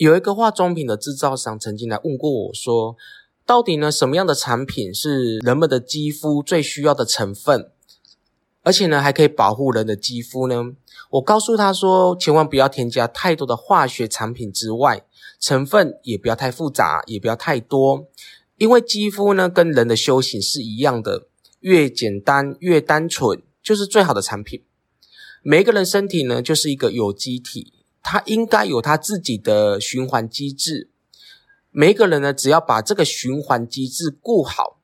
有一个化妆品的制造商曾经来问过我说，到底呢什么样的产品是人们的肌肤最需要的成分，而且呢还可以保护人的肌肤呢？我告诉他说，千万不要添加太多的化学产品之外，成分也不要太复杂，也不要太多，因为肌肤呢跟人的修行是一样的，越简单越单纯就是最好的产品。每一个人身体呢就是一个有机体。它应该有它自己的循环机制。每一个人呢，只要把这个循环机制顾好，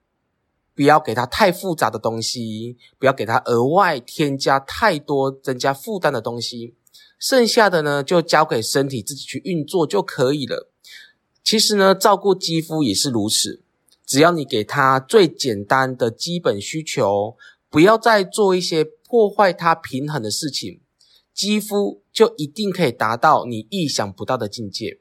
不要给他太复杂的东西，不要给他额外添加太多增加负担的东西，剩下的呢，就交给身体自己去运作就可以了。其实呢，照顾肌肤也是如此，只要你给他最简单的基本需求，不要再做一些破坏它平衡的事情。肌肤就一定可以达到你意想不到的境界。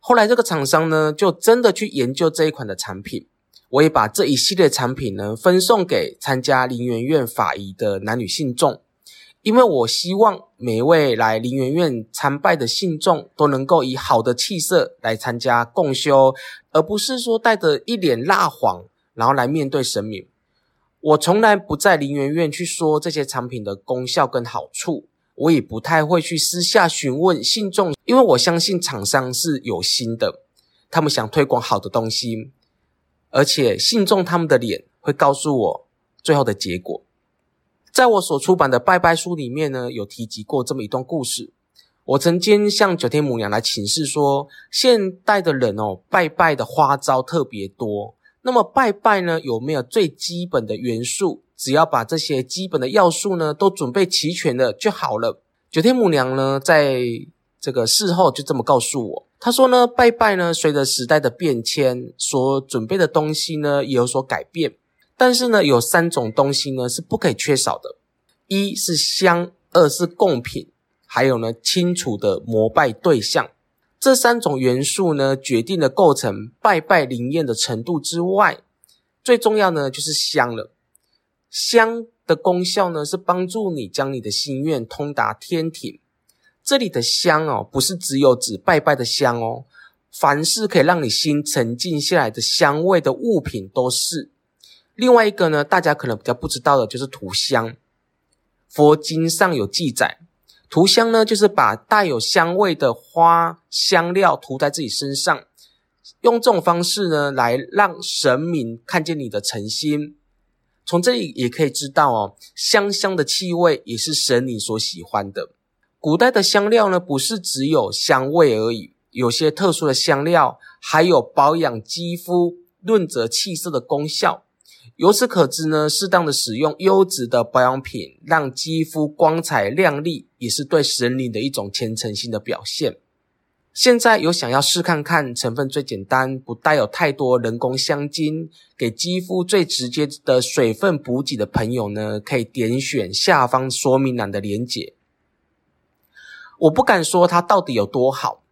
后来这个厂商呢，就真的去研究这一款的产品。我也把这一系列产品呢，分送给参加林园院法仪的男女信众，因为我希望每一位来林园院参拜的信众都能够以好的气色来参加共修，而不是说带着一脸蜡黄，然后来面对神明。我从来不在林园院去说这些产品的功效跟好处，我也不太会去私下询问信众，因为我相信厂商是有心的，他们想推广好的东西，而且信众他们的脸会告诉我最后的结果。在我所出版的拜拜书里面呢，有提及过这么一段故事。我曾经向九天母娘来请示说，现代的人哦，拜拜的花招特别多。那么拜拜呢，有没有最基本的元素？只要把这些基本的要素呢都准备齐全了就好了。九天母娘呢，在这个事后就这么告诉我，她说呢，拜拜呢，随着时代的变迁，所准备的东西呢也有所改变。但是呢，有三种东西呢是不可以缺少的：一是香，二是贡品，还有呢清楚的膜拜对象。这三种元素呢，决定了构成拜拜灵验的程度之外，最重要呢就是香了。香的功效呢，是帮助你将你的心愿通达天庭。这里的香哦，不是只有指拜拜的香哦，凡是可以让你心沉静下来的香味的物品都是。另外一个呢，大家可能比较不知道的就是涂香。佛经上有记载。涂香呢，就是把带有香味的花香料涂在自己身上，用这种方式呢，来让神明看见你的诚心。从这里也可以知道哦，香香的气味也是神你所喜欢的。古代的香料呢，不是只有香味而已，有些特殊的香料还有保养肌肤、润泽气色的功效。由此可知呢，适当的使用优质的保养品，让肌肤光彩亮丽，也是对神灵的一种虔诚心的表现。现在有想要试看看成分最简单、不带有太多人工香精，给肌肤最直接的水分补给的朋友呢，可以点选下方说明栏的链接。我不敢说它到底有多好，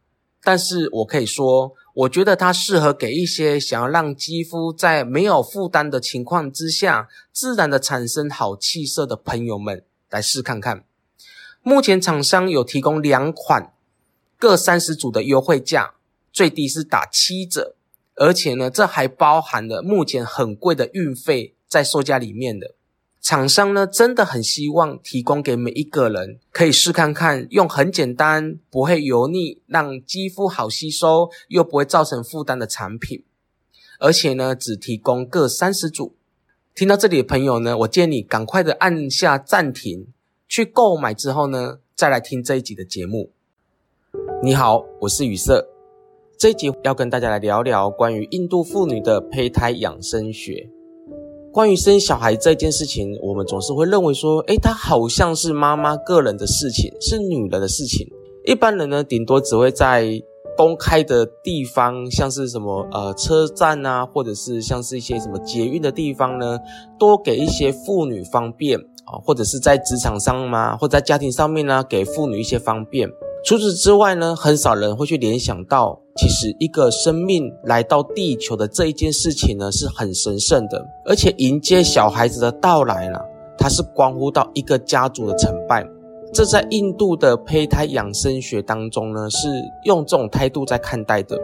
但是我可以说。我觉得它适合给一些想要让肌肤在没有负担的情况之下，自然的产生好气色的朋友们来试看看。目前厂商有提供两款各三十组的优惠价，最低是打七折，而且呢，这还包含了目前很贵的运费在售价里面的。厂商呢，真的很希望提供给每一个人可以试看看，用很简单、不会油腻、让肌肤好吸收又不会造成负担的产品，而且呢，只提供各三十组。听到这里的朋友呢，我建议你赶快的按下暂停，去购买之后呢，再来听这一集的节目。你好，我是雨色，这一集要跟大家来聊聊关于印度妇女的胚胎养生学。关于生小孩这件事情，我们总是会认为说，诶，它好像是妈妈个人的事情，是女人的事情。一般人呢，顶多只会在公开的地方，像是什么呃车站啊，或者是像是一些什么捷运的地方呢，多给一些妇女方便啊，或者是在职场上吗，或者在家庭上面呢，给妇女一些方便。除此之外呢，很少人会去联想到，其实一个生命来到地球的这一件事情呢，是很神圣的，而且迎接小孩子的到来呢，它是关乎到一个家族的成败。这在印度的胚胎养生学当中呢，是用这种态度在看待的。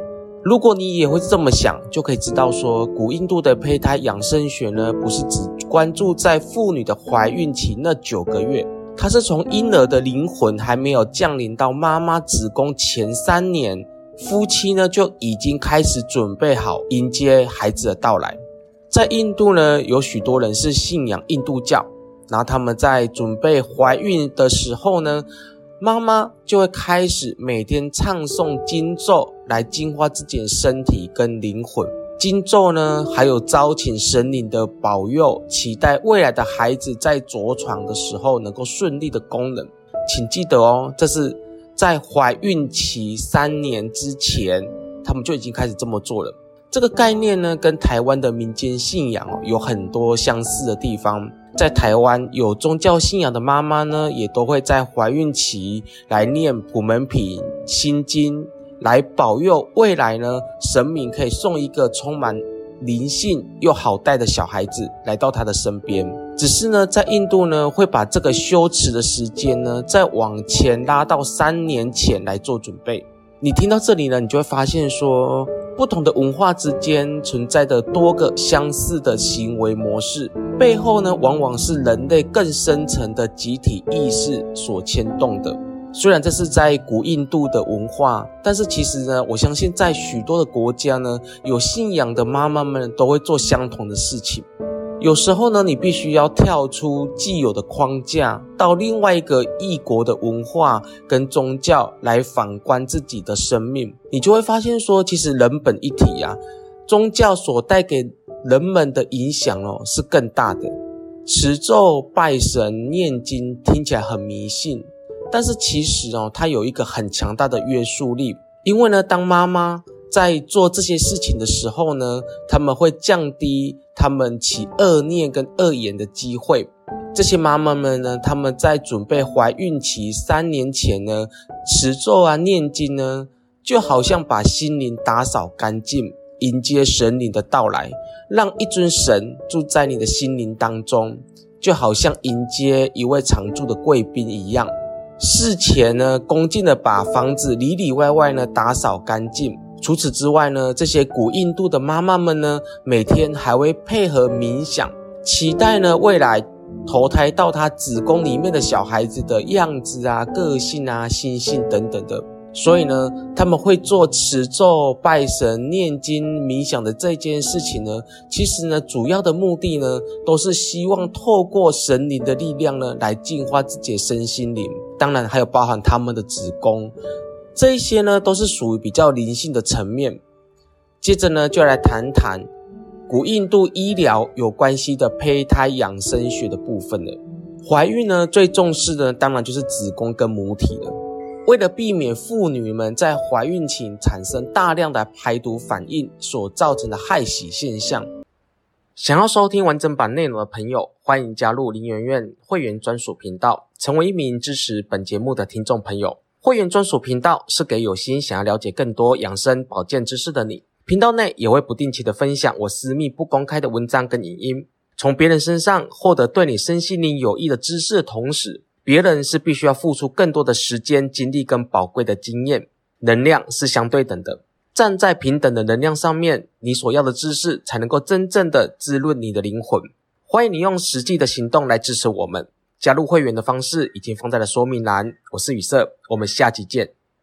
如果你也会这么想，就可以知道说，古印度的胚胎养生学呢，不是只关注在妇女的怀孕期那九个月，它是从婴儿的灵魂还没有降临到妈妈子宫前三年，夫妻呢就已经开始准备好迎接孩子的到来。在印度呢，有许多人是信仰印度教。然后他们在准备怀孕的时候呢，妈妈就会开始每天唱诵经咒来净化自己的身体跟灵魂。经咒呢，还有招请神灵的保佑，期待未来的孩子在着床的时候能够顺利的功能。请记得哦，这是在怀孕期三年之前，他们就已经开始这么做了。这个概念呢，跟台湾的民间信仰哦有很多相似的地方。在台湾有宗教信仰的妈妈呢，也都会在怀孕期来念普门品、心经，来保佑未来呢，神明可以送一个充满灵性又好带的小孩子来到他的身边。只是呢，在印度呢，会把这个修持的时间呢，再往前拉到三年前来做准备。你听到这里呢，你就会发现说，不同的文化之间存在的多个相似的行为模式，背后呢，往往是人类更深层的集体意识所牵动的。虽然这是在古印度的文化，但是其实呢，我相信在许多的国家呢，有信仰的妈妈们都会做相同的事情。有时候呢，你必须要跳出既有的框架，到另外一个异国的文化跟宗教来反观自己的生命，你就会发现说，其实人本一体啊，宗教所带给人们的影响哦，是更大的。持咒、拜神、念经听起来很迷信，但是其实哦，它有一个很强大的约束力，因为呢，当妈妈在做这些事情的时候呢，他们会降低。他们起恶念跟恶言的机会，这些妈妈们呢，他们在准备怀孕期三年前呢，持咒啊、念经呢，就好像把心灵打扫干净，迎接神灵的到来，让一尊神住在你的心灵当中，就好像迎接一位常住的贵宾一样。事前呢，恭敬的把房子里里外外呢打扫干净。除此之外呢，这些古印度的妈妈们呢，每天还会配合冥想，期待呢未来投胎到她子宫里面的小孩子的样子啊、个性啊、心性等等的。所以呢，他们会做持咒、拜神、念经、冥想的这件事情呢，其实呢，主要的目的呢，都是希望透过神灵的力量呢，来净化自己的身心灵。当然，还有包含他们的子宫。这一些呢，都是属于比较灵性的层面。接着呢，就来谈谈古印度医疗有关系的胚胎养生学的部分了。怀孕呢，最重视的当然就是子宫跟母体了。为了避免妇女们在怀孕期产生大量的排毒反应所造成的害喜现象，想要收听完整版内容的朋友，欢迎加入林媛媛会员专属频道，成为一名支持本节目的听众朋友。会员专属频道是给有心想要了解更多养生保健知识的你。频道内也会不定期的分享我私密不公开的文章跟影音。从别人身上获得对你身心灵有益的知识的同时，别人是必须要付出更多的时间、精力跟宝贵的经验。能量是相对等的，站在平等的能量上面，你所要的知识才能够真正的滋润你的灵魂。欢迎你用实际的行动来支持我们。加入会员的方式已经放在了说明栏。我是雨色，我们下期见。